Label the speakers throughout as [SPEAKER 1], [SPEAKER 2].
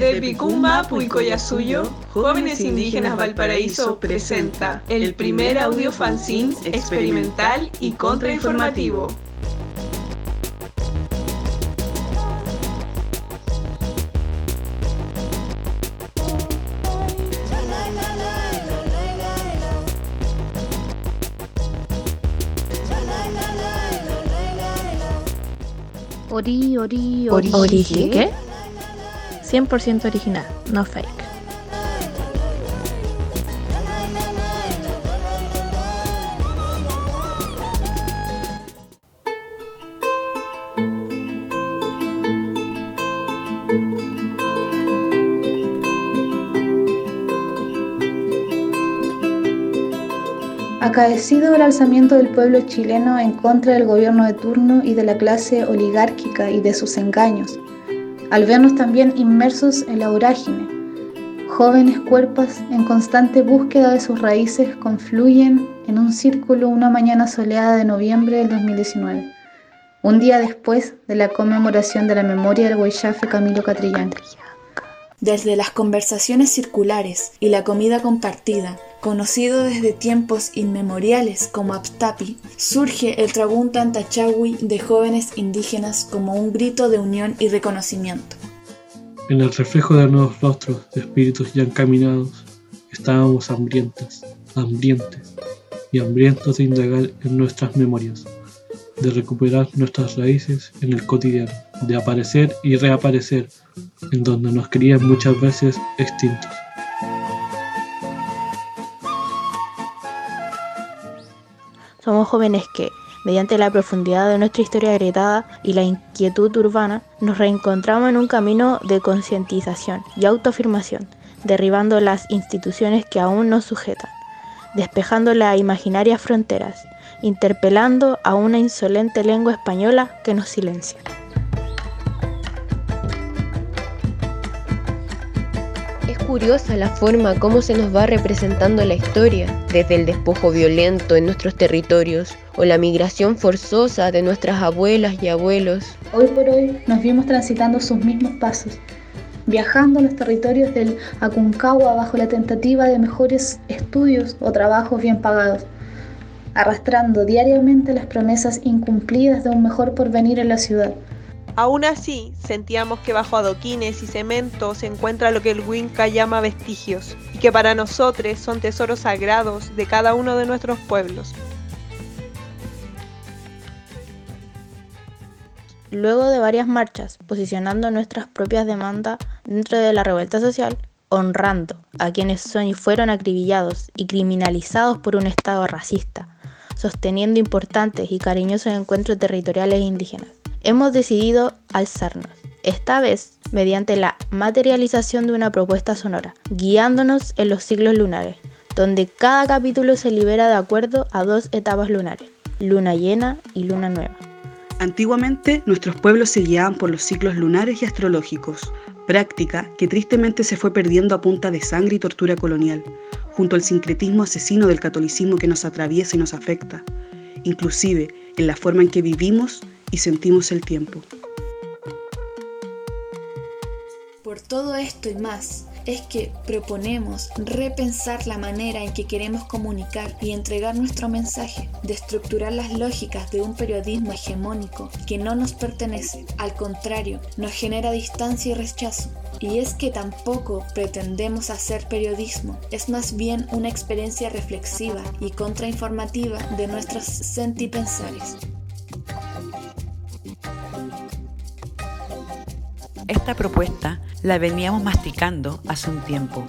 [SPEAKER 1] Desde Picumba, Puicoyasuyo, Jóvenes Indígenas Valparaíso presenta el primer audio fanzine experimental y contrainformativo.
[SPEAKER 2] Ori, ori, ori.
[SPEAKER 3] ¿Ori qué? 100% original, no fake.
[SPEAKER 4] Acaecido el alzamiento del pueblo chileno en contra del gobierno de turno y de la clase oligárquica y de sus engaños, al vernos también inmersos en la vorágine, jóvenes cuerpos en constante búsqueda de sus raíces confluyen en un círculo una mañana soleada de noviembre del 2019, un día después de la conmemoración de la memoria del Guaychafe Camilo Catrillán.
[SPEAKER 5] Desde las conversaciones circulares y la comida compartida, conocido desde tiempos inmemoriales como Aptapi, surge el Trabún Tantachawi de jóvenes indígenas como un grito de unión y reconocimiento.
[SPEAKER 6] En el reflejo de nuevos rostros de espíritus ya encaminados, estábamos hambrientas, hambrientes y hambrientos de indagar en nuestras memorias, de recuperar nuestras raíces en el cotidiano, de aparecer y reaparecer en donde nos creían muchas veces extintos.
[SPEAKER 3] Somos jóvenes que, mediante la profundidad de nuestra historia agrietada y la inquietud urbana, nos reencontramos en un camino de concientización y autoafirmación, derribando las instituciones que aún nos sujetan, despejando las imaginarias fronteras, interpelando a una insolente lengua española que nos silencia.
[SPEAKER 7] Es curiosa la forma como se nos va representando la historia, desde el despojo violento en nuestros territorios o la migración forzosa de nuestras abuelas y abuelos.
[SPEAKER 4] Hoy por hoy nos vimos transitando sus mismos pasos, viajando a los territorios del Aconcagua bajo la tentativa de mejores estudios o trabajos bien pagados, arrastrando diariamente las promesas incumplidas de un mejor porvenir en la ciudad.
[SPEAKER 1] Aún así, sentíamos que bajo adoquines y cemento se encuentra lo que el Winca llama vestigios, y que para nosotros son tesoros sagrados de cada uno de nuestros pueblos.
[SPEAKER 3] Luego de varias marchas, posicionando nuestras propias demandas dentro de la revuelta social, honrando a quienes son y fueron acribillados y criminalizados por un Estado racista, sosteniendo importantes y cariñosos encuentros territoriales indígenas hemos decidido alzarnos, esta vez mediante la materialización de una propuesta sonora, guiándonos en los ciclos lunares, donde cada capítulo se libera de acuerdo a dos etapas lunares, luna llena y luna nueva.
[SPEAKER 8] Antiguamente nuestros pueblos se guiaban por los ciclos lunares y astrológicos, práctica que tristemente se fue perdiendo a punta de sangre y tortura colonial, junto al sincretismo asesino del catolicismo que nos atraviesa y nos afecta, inclusive en la forma en que vivimos y sentimos el tiempo.
[SPEAKER 5] Por todo esto y más, es que proponemos repensar la manera en que queremos comunicar y entregar nuestro mensaje, de estructurar las lógicas de un periodismo hegemónico que no nos pertenece, al contrario, nos genera distancia y rechazo. Y es que tampoco pretendemos hacer periodismo, es más bien una experiencia reflexiva y contrainformativa de nuestros sentipensares.
[SPEAKER 9] Esta propuesta la veníamos masticando hace un tiempo,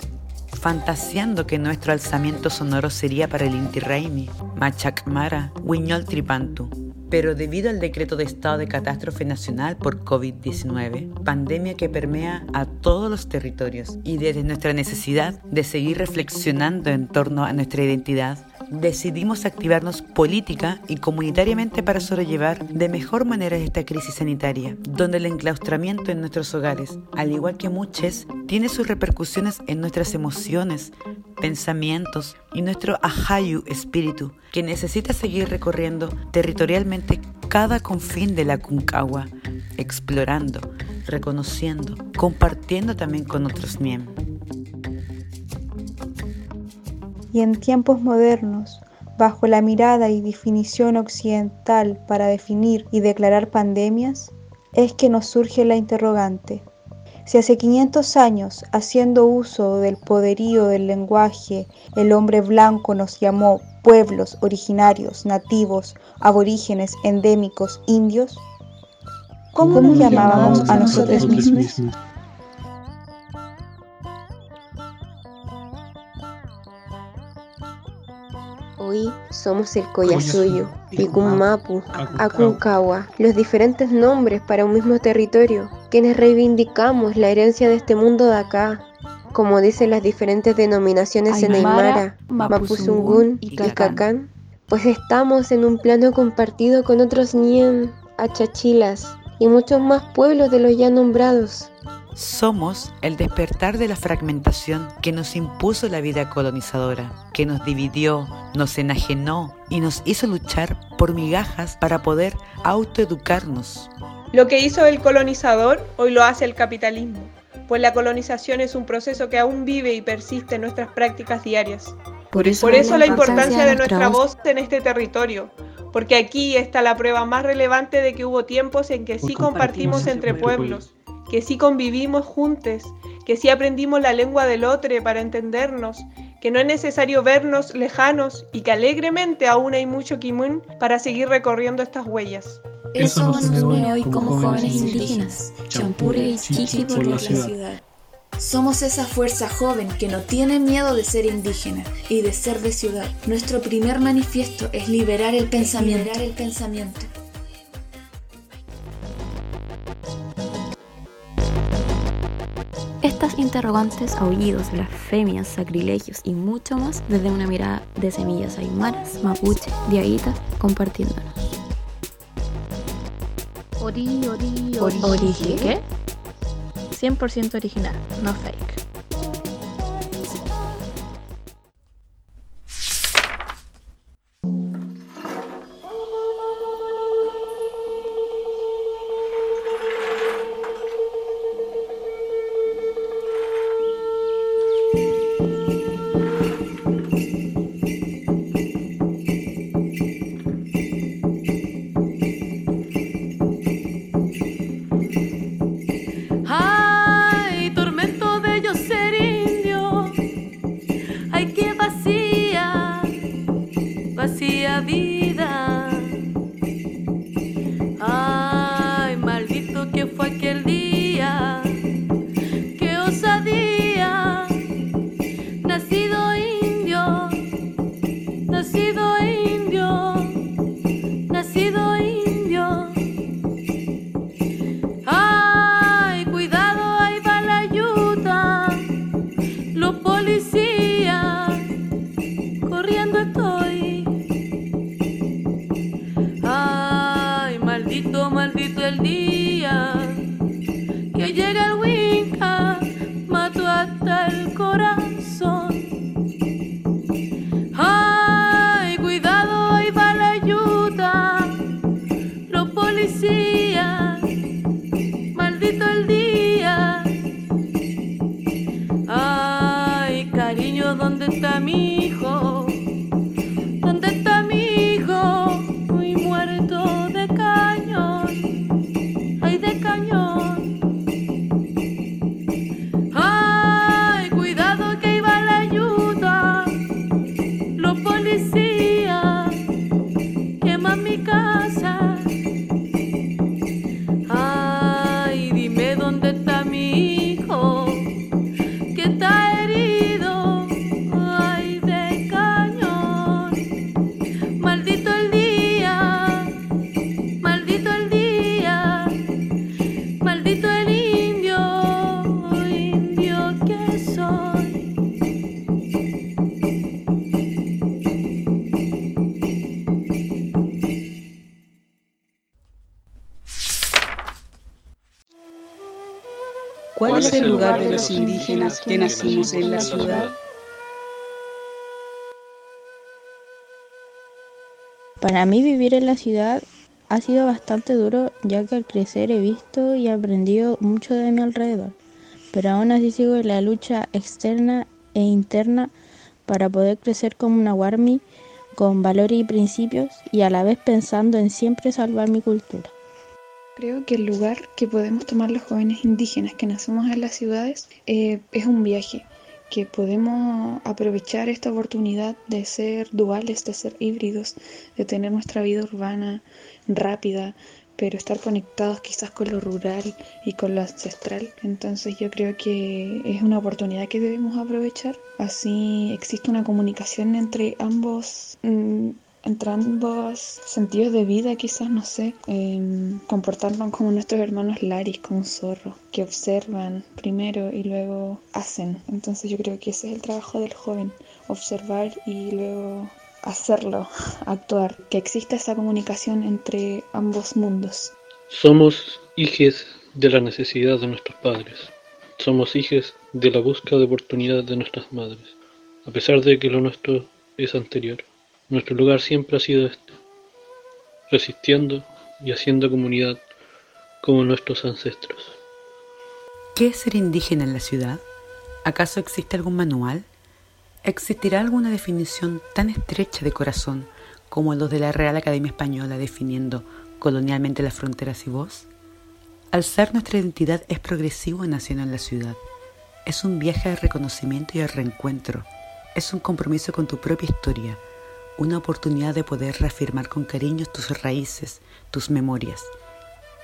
[SPEAKER 9] fantaseando que nuestro alzamiento sonoro sería para el Inti Raymi, Machacmara, Huiñol Tripantu. Pero debido al decreto de estado de catástrofe nacional por COVID-19, pandemia que permea a todos los territorios y desde nuestra necesidad de seguir reflexionando en torno a nuestra identidad, decidimos activarnos política y comunitariamente para sobrellevar de mejor manera esta crisis sanitaria, donde el enclaustramiento en nuestros hogares, al igual que muchos, tiene sus repercusiones en nuestras emociones, pensamientos y nuestro ahayu espíritu, que necesita seguir recorriendo territorialmente cada confín de la Concagua, explorando, reconociendo, compartiendo también con otros NIEM.
[SPEAKER 3] Y en tiempos modernos, bajo la mirada y definición occidental para definir y declarar pandemias, es que nos surge la interrogante. Si hace 500 años, haciendo uso del poderío del lenguaje, el hombre blanco nos llamó pueblos originarios, nativos, aborígenes, endémicos, indios, ¿cómo, nos llamábamos a nosotros mismos?
[SPEAKER 7] Somos el Collasuyo, Picummapu, Aconcagua, los diferentes nombres para un mismo territorio, quienes reivindicamos la herencia de este mundo de acá, como dicen las diferentes denominaciones en Aymara, Mapuzungún y Cacacán, pues estamos en un plano compartido con otros Niem, Achachilas y muchos más pueblos de los ya nombrados.
[SPEAKER 9] Somos el despertar de la fragmentación que nos impuso la vida colonizadora, que nos dividió, nos enajenó y nos hizo luchar por migajas para poder autoeducarnos.
[SPEAKER 1] Lo que hizo el colonizador hoy lo hace el capitalismo, pues la colonización es un proceso que aún vive y persiste en nuestras prácticas diarias. Por eso, por eso la importancia de nuestra voz en este territorio, porque aquí está la prueba más relevante de que hubo tiempos en que sí compartimos entre pueblos que sí convivimos juntos, que sí aprendimos la lengua del otro para entendernos, que no es necesario vernos lejanos y que alegremente aún hay mucho kimun para seguir recorriendo estas huellas.
[SPEAKER 5] Eso nos une hoy como jóvenes indígenas, champure y chichi por la ciudad. Somos esa fuerza joven que no tiene miedo de ser indígena y de ser de ciudad. Nuestro primer manifiesto es liberar el pensamiento. Liberar el pensamiento.
[SPEAKER 10] Estas interrogantes, aullidos, blasfemias, sacrilegios y mucho más desde una mirada de semillas aymaras, mapuche, diaguitas, compartiéndonos.
[SPEAKER 11] Ori, ori, ori.
[SPEAKER 10] Ori,
[SPEAKER 11] ¿Qué? 100% original, no fake.
[SPEAKER 12] Los
[SPEAKER 8] indígenas que nacimos en la ciudad?
[SPEAKER 11] Para mí vivir en la ciudad
[SPEAKER 2] Ha sido bastante duro ya que al crecer he visto y aprendido mucho de mi alrededor, pero aún así sigo en la lucha externa e interna para poder crecer como una Warmi con valores y principios y a la vez pensando en siempre salvar mi cultura.
[SPEAKER 13] Creo que el lugar que podemos tomar los jóvenes indígenas que nacemos en las ciudades eh, es un viaje, que podemos aprovechar esta oportunidad de ser duales, de ser híbridos, de tener nuestra vida urbana rápida, pero estar conectados quizás con lo rural y con lo ancestral. Entonces yo creo que es una oportunidad que debemos aprovechar. Así existe una comunicación entre ambos mm, entre ambos sentidos de vida, quizás, no sé, em, comportarnos como nuestros hermanos Laris con un zorro, que observan primero y luego hacen. Entonces yo creo que ese es el trabajo del joven, observar y luego hacerlo, actuar, que exista esa comunicación entre ambos mundos.
[SPEAKER 6] Somos hijos de la necesidad de nuestros padres. Somos hijos de la búsqueda de oportunidades de nuestras madres, a pesar de que lo nuestro es anterior. Nuestro lugar siempre ha sido este, resistiendo y haciendo comunidad como nuestros ancestros.
[SPEAKER 9] ¿Qué es ser indígena en la ciudad? ¿Acaso existe algún manual? ¿Existirá alguna definición tan estrecha de corazón como los de la Real Academia Española definiendo colonialmente las fronteras y voz? Alzar nuestra identidad es progresivo y naciendo en la ciudad. Es un viaje de reconocimiento y de reencuentro. Es un compromiso con tu propia historia, una oportunidad de poder reafirmar con cariño tus raíces, tus memorias.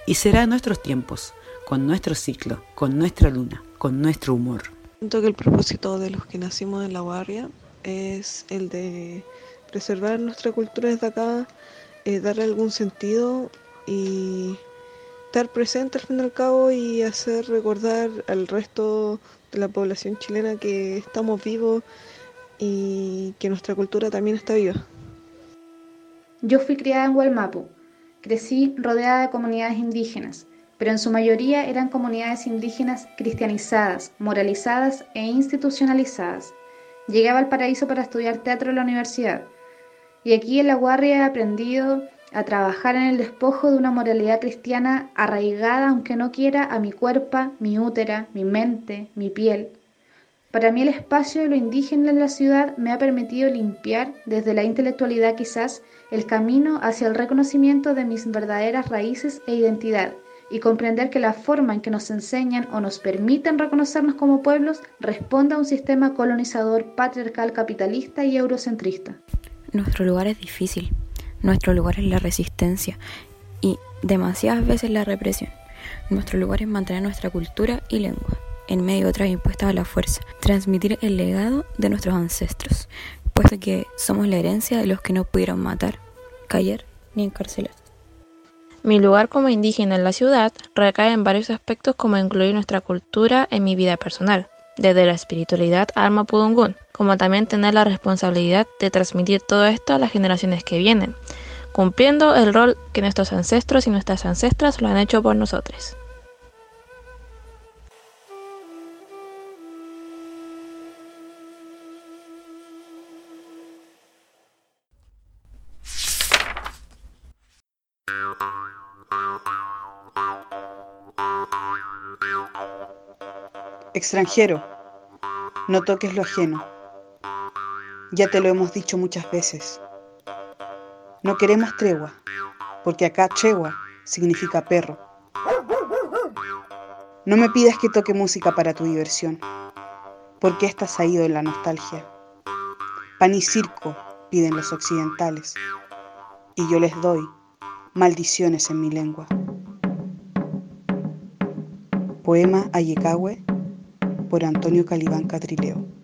[SPEAKER 9] Y será en nuestros tiempos, con nuestro ciclo, con nuestra luna, con nuestro humor.
[SPEAKER 14] Siento que el propósito de los que nacimos en la barria es el de preservar nuestra cultura desde acá, eh, darle algún sentido y estar presente al fin y al cabo y hacer recordar al resto de la población chilena que estamos vivos y que nuestra cultura también está viva.
[SPEAKER 4] Yo fui criada en Hualmapu. Crecí rodeada de comunidades indígenas, pero en su mayoría eran comunidades indígenas cristianizadas, moralizadas e institucionalizadas. Llegué al paraíso para estudiar teatro en la universidad. Y aquí en la Guardia he aprendido a trabajar en el despojo de una moralidad cristiana arraigada, aunque no quiera, a mi cuerpo, mi útera, mi mente, mi piel. Para mí el espacio de lo indígena en la ciudad me ha permitido limpiar, desde la intelectualidad quizás, el camino hacia el reconocimiento de mis verdaderas raíces e identidad, y comprender que la forma en que nos enseñan o nos permiten reconocernos como pueblos responde a un sistema colonizador, patriarcal, capitalista y eurocentrista.
[SPEAKER 10] Nuestro lugar es difícil, nuestro lugar es la resistencia y demasiadas veces la represión. Nuestro lugar es mantener nuestra cultura y lengua en medio de otras impuestas a la fuerza, transmitir el legado de nuestros ancestros, puesto que somos la herencia de los que no pudieron matar, callar ni encarcelar.
[SPEAKER 2] Mi lugar como indígena en la ciudad recae en varios aspectos como incluir nuestra cultura en mi vida personal, desde la espiritualidad al mapudungún, como también tener la responsabilidad de transmitir todo esto a las generaciones que vienen, cumpliendo el rol que nuestros ancestros y nuestras ancestras lo han hecho por nosotros.
[SPEAKER 8] Extranjero, no toques lo ajeno. Ya te lo hemos dicho muchas veces. No queremos tregua, porque acá tregua significa perro. No me pidas que toque música para tu diversión, porque estás ido en la nostalgia. Pan y circo piden los occidentales, y yo les doy maldiciones en mi lengua. Poema Ayecahue por Antonio Calibán Catrileo.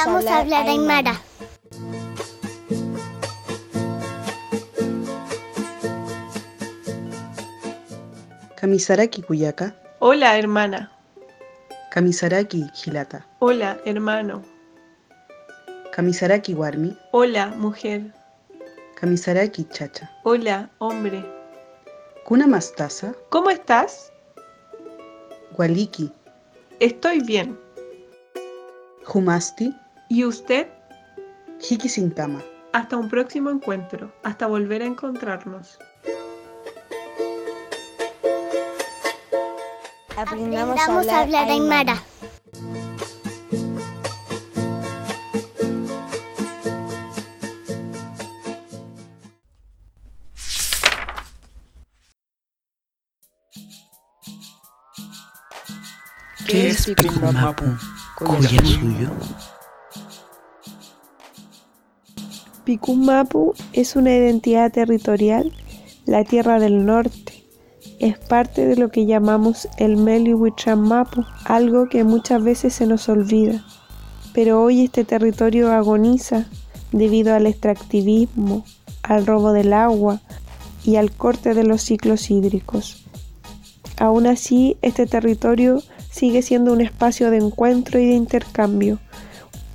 [SPEAKER 15] Aprendamos, a hablar, Aymara.
[SPEAKER 8] Kamisaraki Kuyaka.
[SPEAKER 1] Hola, hermana.
[SPEAKER 8] Kamisaraki Gilata.
[SPEAKER 1] Hola, hermano.
[SPEAKER 8] Kamisaraki Warmi.
[SPEAKER 1] Hola, mujer.
[SPEAKER 8] Kamisaraki Chacha.
[SPEAKER 1] Hola, hombre.
[SPEAKER 8] Kuna Mastasa.
[SPEAKER 1] ¿Cómo estás?
[SPEAKER 8] Waliki.
[SPEAKER 1] Estoy bien.
[SPEAKER 8] Humasti.
[SPEAKER 1] ¿Y usted?
[SPEAKER 8] Hiki sin cama.
[SPEAKER 1] Hasta un próximo encuentro. Hasta volver a encontrarnos.
[SPEAKER 15] Aprendamos, a hablar, Aymara.
[SPEAKER 9] ¿Qué es Picumapu? ¿Cuya suyo?
[SPEAKER 13] Picumapu es una identidad territorial, la tierra del norte. Es parte de lo que llamamos el Melihuichamapu, algo que muchas veces se nos olvida. Pero hoy este territorio agoniza debido al extractivismo, al robo del agua y al corte de los ciclos hídricos. Aún así, este territorio sigue siendo un espacio de encuentro y de intercambio,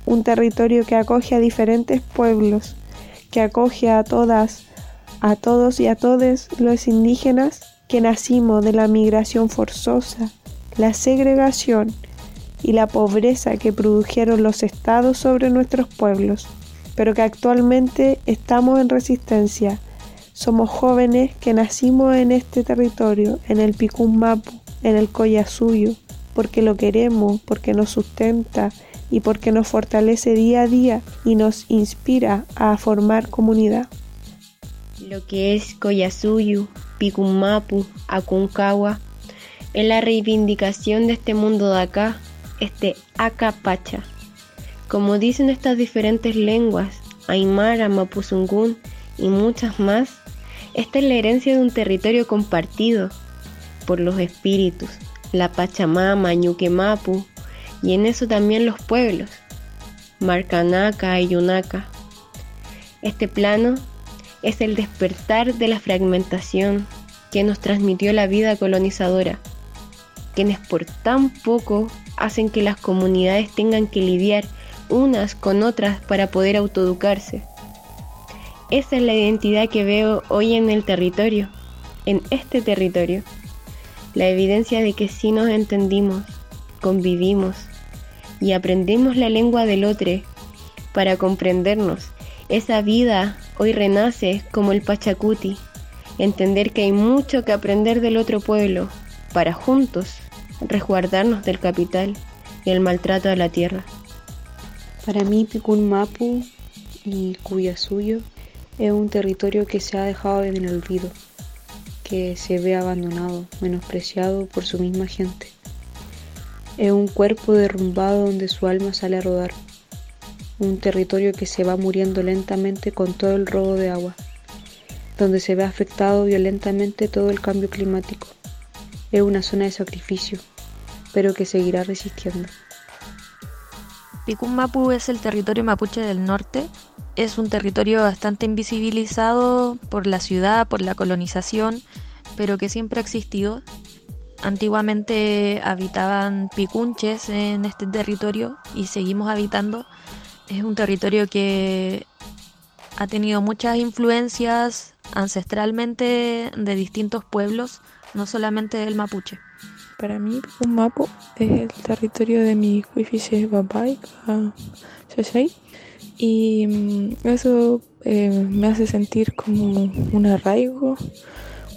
[SPEAKER 13] un territorio que acoge a diferentes pueblos, que acoge a todas, a todos y a todes los indígenas que nacimos de la migración forzosa, la segregación y la pobreza que produjeron los estados sobre nuestros pueblos, pero que actualmente estamos en resistencia. Somos jóvenes que nacimos en este territorio, en el Picummapu, en el Collasuyo, porque lo queremos, porque nos sustenta y porque nos fortalece día a día y nos inspira a formar comunidad.
[SPEAKER 7] Lo que es Collasuyu, Picumapu, Aconcagua, es la reivindicación de este mundo de acá, este Acapacha. Como dicen estas diferentes lenguas, Aymara, Mapuzungún y muchas más, esta es la herencia de un territorio compartido por los espíritus, la Pachamama, Ñuquemapu, y en eso también los pueblos, Marcanaca y Yunaca. Este plano es el despertar de la fragmentación que nos transmitió la vida colonizadora, quienes por tan poco hacen que las comunidades tengan que lidiar unas con otras para poder autoeducarse. Esa es la identidad que veo hoy en el territorio, en este territorio la evidencia de que sí nos entendimos, convivimos y aprendimos la lengua del otro para comprendernos. Esa vida hoy renace como el Pachacuti, entender que hay mucho que aprender del otro pueblo para juntos resguardarnos del capital y el maltrato a la tierra.
[SPEAKER 16] Para mí Picún Mapu y Cuyasuyo es un territorio que se ha dejado en el olvido que se ve abandonado, menospreciado por su misma gente. Es un cuerpo derrumbado donde su alma sale a rodar, un territorio que se va muriendo lentamente con todo el robo de agua, donde se ve afectado violentamente todo el cambio climático. Es una zona de sacrificio, pero que seguirá resistiendo.
[SPEAKER 17] Picún Mapu es el territorio mapuche del norte. Es un territorio bastante invisibilizado por la ciudad, por la colonización, pero que siempre ha existido. Antiguamente habitaban picunches en este territorio y seguimos habitando. Es un territorio que ha tenido muchas influencias ancestralmente de distintos pueblos, no solamente del mapuche.
[SPEAKER 18] Para mí, un mapo es el territorio de mi wifi Babai, y mm, eso eh, me hace sentir como un arraigo,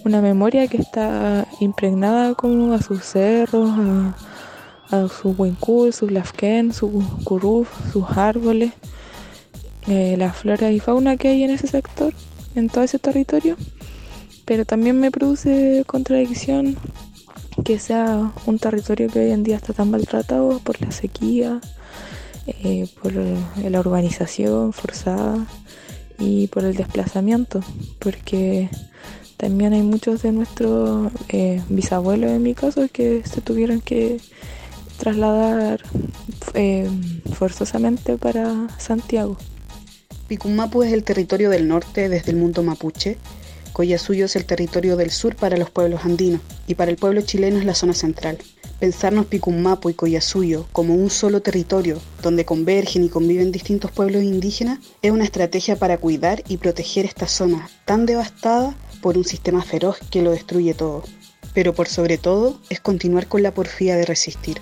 [SPEAKER 18] una memoria que está impregnada como a sus cerros, a, su Winkul, sus Lafken, su Kuruf, sus árboles, eh, la flora y fauna que hay en ese sector, en todo ese territorio. Pero también me produce contradicción que sea un territorio que hoy en día está tan maltratado por la sequía, eh, por la urbanización forzada y por el desplazamiento, porque también hay muchos de nuestros eh, bisabuelos en mi caso que se tuvieron que trasladar eh, forzosamente para Santiago.
[SPEAKER 8] Picumapu es el territorio del norte desde el mundo mapuche, Collasuyo es el territorio del sur para los pueblos andinos y para el pueblo chileno es la zona central. Pensarnos Picumapu y Collasuyo como un solo territorio donde convergen y conviven distintos pueblos indígenas es una estrategia para cuidar y proteger esta zona tan devastada por un sistema feroz que lo destruye todo. Pero por sobre todo es continuar con la porfía de resistir.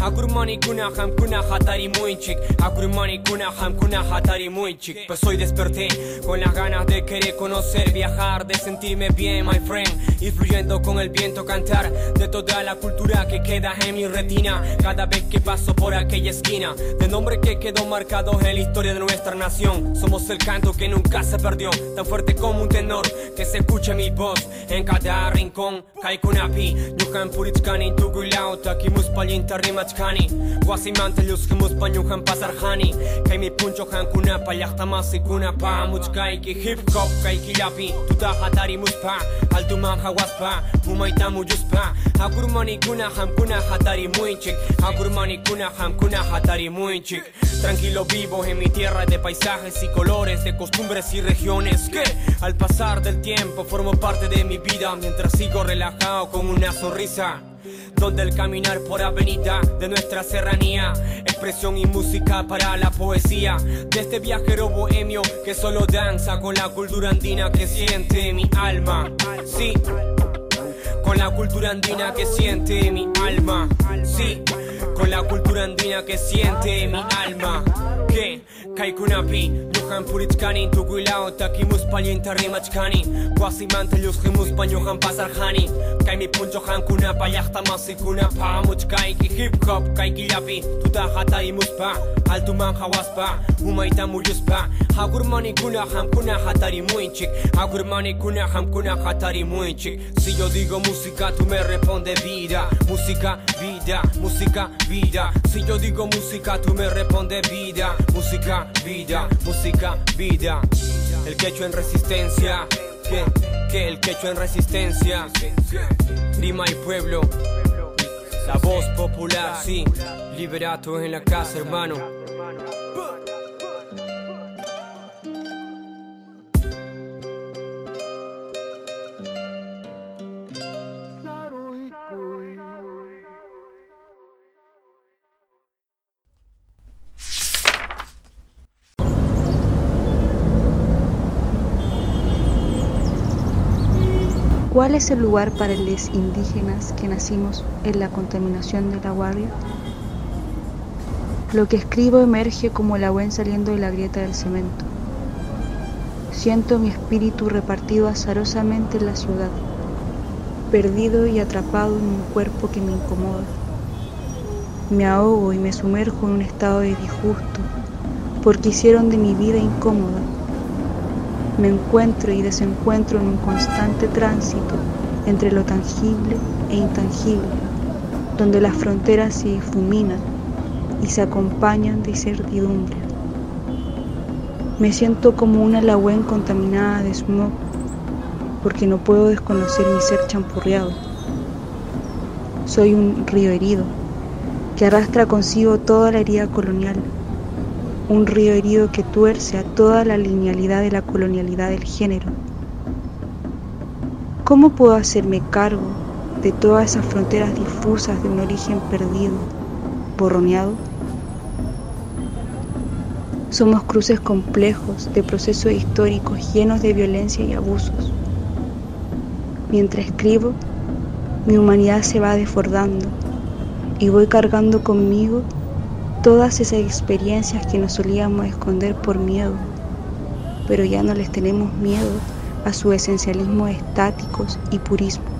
[SPEAKER 19] Hakurmanikuna hamkuna hatarimunchik Hakurmanikuna hamkuna hatarimunchik Pues hoy desperté con las ganas de querer conocer Viajar, de sentirme bien my friend. Y fluyendo con el viento cantar De toda la cultura que queda en mi retina. Cada vez que paso por aquella esquina. De nombre que quedó marcado en la historia de nuestra nación. Somos el canto que nunca se perdió, tan fuerte como un tenor, que se escuche mi voz. En cada rincón. Kaikunapi, Yuhan Purichkani, Tugulao, Takimus Palinta Rimachkani, Guasimante, Yuskimus Panyuhan Pasarjani, Kaimi Puncho Hankuna, Payachtamasi Kunapa, Muchkaiki, Hip Hop, Kaikilapi, Tutahatari Muspa, Altuman Hawaspa, Umaita Muyuspa, Hakurmani Kuna Hamkuna Hatari Muinchik, Hakurmani Kuna Hamkuna Hatari Muinchik. Tranquilo vivo en mi tierra de paisajes y colores, de costumbres y regiones que al pasar del tiempo formo parte de mi vida mientras sigo relajado con una sonrisa donde el caminar por avenida de nuestra serranía, expresión y música para la poesía de este viajero bohemio que solo danza con la cultura andina que siente mi alma. Sí, con la cultura andina que siente mi alma. Sí con la cultura andina que siente mi alma. Que Kaikunapi, Yuhan Purichkani, Tugulao, Takimus Palienta Rimachkani, Guasimante Yushimus Panyuhan Pasarjani, Kaimi Puncho Hankunapa, Yachtamasi Kunapa, Muchkaiki Hip Hop, Kaikilapi, Tuta Hatari Muspa, Altuman Hawaspa, Umaita Muyuspa, Hagurmani Kuna Hamkuna Hatari Muinchik, Hagurmani Kuna Hamkuna Hatari Muinchik. Si yo digo música, tú me respondes vida, música, vida, música, vida. Si yo digo música, tú me respondes vida, música, vida, música, vida. El quecho en resistencia, que, que el quecho en resistencia. Prima y pueblo, la voz popular, sí. Liberato en la casa, hermano.
[SPEAKER 16] ¿Cuál es el lugar para los indígenas que nacimos en la contaminación de la guardia? Lo que escribo emerge como el agua saliendo de la grieta del cemento. Siento mi espíritu repartido azarosamente en la ciudad, perdido y atrapado en un cuerpo que me incomoda. Me ahogo y me sumerjo en un estado de disgusto porque hicieron de mi vida incómoda me encuentro y desencuentro en un constante tránsito entre lo tangible e intangible, donde las fronteras se difuminan y se acompañan de incertidumbre. Me siento como una lagüen contaminada de smog, porque no puedo desconocer mi ser champurreado. Soy un río herido, que arrastra consigo toda la herida colonial un río herido que tuerce a toda la linealidad de la colonialidad del género. ¿Cómo puedo hacerme cargo de todas esas fronteras difusas de un origen perdido, borroneado? Somos cruces complejos de procesos históricos llenos de violencia y abusos. Mientras escribo, mi humanidad se va desbordando y voy cargando conmigo todas esas experiencias que nos solíamos esconder por miedo, pero ya no les tenemos miedo a su esencialismo estáticos y purismos.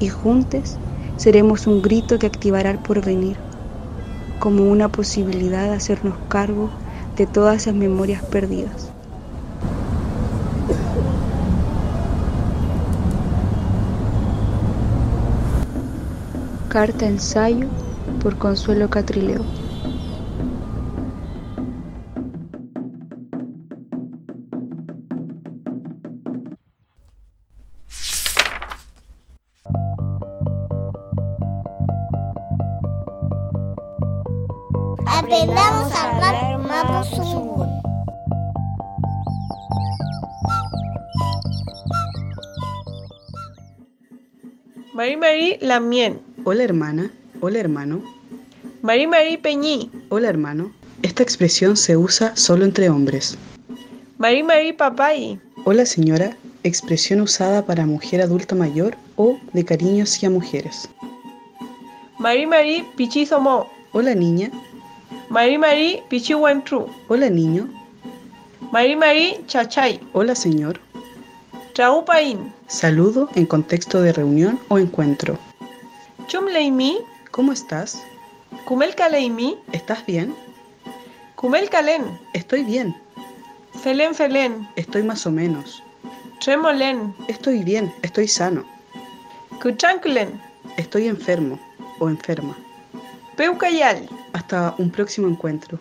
[SPEAKER 16] Y juntos seremos un grito que activará el porvenir, como una posibilidad de hacernos cargo de todas esas memorias perdidas. Carta ensayo por Consuelo Catrileo.
[SPEAKER 20] Aprendamos a hablar Mapuzungun.
[SPEAKER 1] Mari Mari Lamien.
[SPEAKER 8] Hola hermana, hola hermano.
[SPEAKER 1] Mari Mari Peñí.
[SPEAKER 8] Hola hermano. Esta expresión se usa solo entre hombres.
[SPEAKER 1] Mari Mari Papay.
[SPEAKER 8] Hola señora, expresión usada para mujer adulta mayor o de cariño hacia mujeres.
[SPEAKER 1] Mari Mari Pichizomo.
[SPEAKER 8] Hola niña.
[SPEAKER 1] Mari Mari Pichiwentru.
[SPEAKER 8] Hola niño.
[SPEAKER 1] Mari Mari Chachay.
[SPEAKER 8] Hola señor.
[SPEAKER 1] Traupain.
[SPEAKER 8] Saludo en contexto de reunión o encuentro.
[SPEAKER 1] Chumleimi.
[SPEAKER 8] ¿Cómo estás?
[SPEAKER 1] Kumel Kaleimi.
[SPEAKER 8] ¿Estás bien?
[SPEAKER 1] Kumel Kalen.
[SPEAKER 8] Estoy bien.
[SPEAKER 1] Felen Felen.
[SPEAKER 8] Estoy más o menos.
[SPEAKER 1] Tremolen.
[SPEAKER 8] Estoy bien, estoy sano.
[SPEAKER 1] Kuchanklen.
[SPEAKER 8] Estoy enfermo o enferma.
[SPEAKER 1] Peucayal.
[SPEAKER 8] Hasta un próximo encuentro.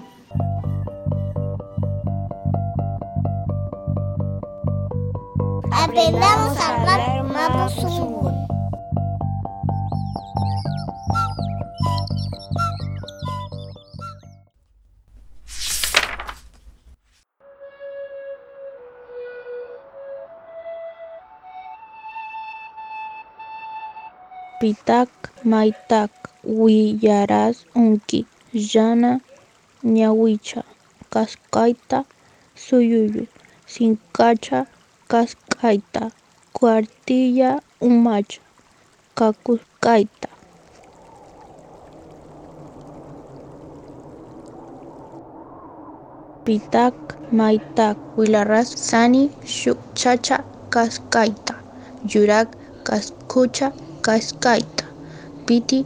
[SPEAKER 20] Aprendamos a hablar Mapuzungun.
[SPEAKER 3] Pitak maitak willaras unki llana ñawicha kaskaita suyuyu sinkacha kaskaita cuartilla umacha kakuskaita pitak maitak wilaras sani shukchacha kaskaita yurak kaskucha kaskaita piti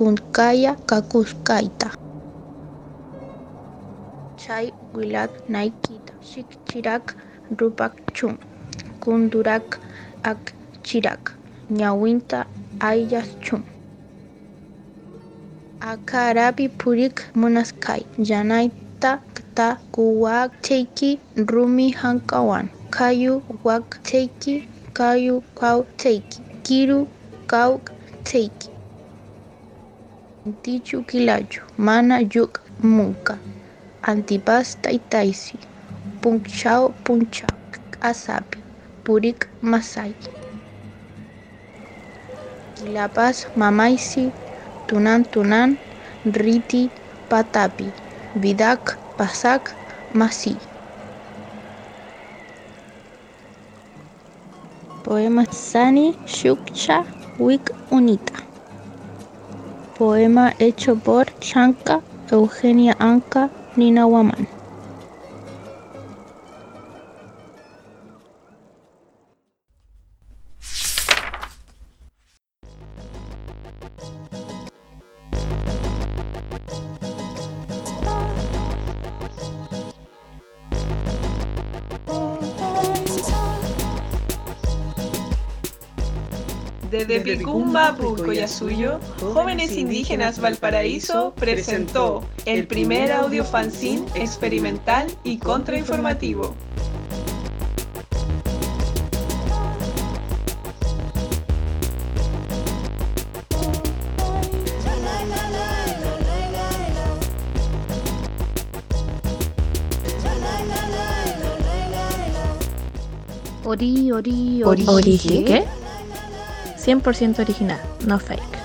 [SPEAKER 3] kunkaya kakuskayta. Chay wilat naikita naykita rupak chun. kundurak ak akchirak, ñawinta ayaschun. Akarapi purik munaskay, yanayta ta kuwaqtayki rumi hankawan, kayu waqtayki, kayu qawtayki, kiru qawtayki. Teki Tichu kilachu mana yuk munka antipas taytaysi punchao punchao asapi purik masay kilapas mamaysi tunan tunan riti patapi vidak pasak masi. Poema Sani Shukcha Wik Unita Poema hecho por Shanka Eugenia Anka Nina Waman.
[SPEAKER 1] Desde Picumba, Pucoyasuyo, Jóvenes Indígenas Valparaíso presentó el primer audio fanzine experimental y contrainformativo.
[SPEAKER 11] Ori, ori,
[SPEAKER 3] Ori-
[SPEAKER 11] ori.
[SPEAKER 3] ¿Ori qué?
[SPEAKER 11] ¿Qué? 100% original, no fake.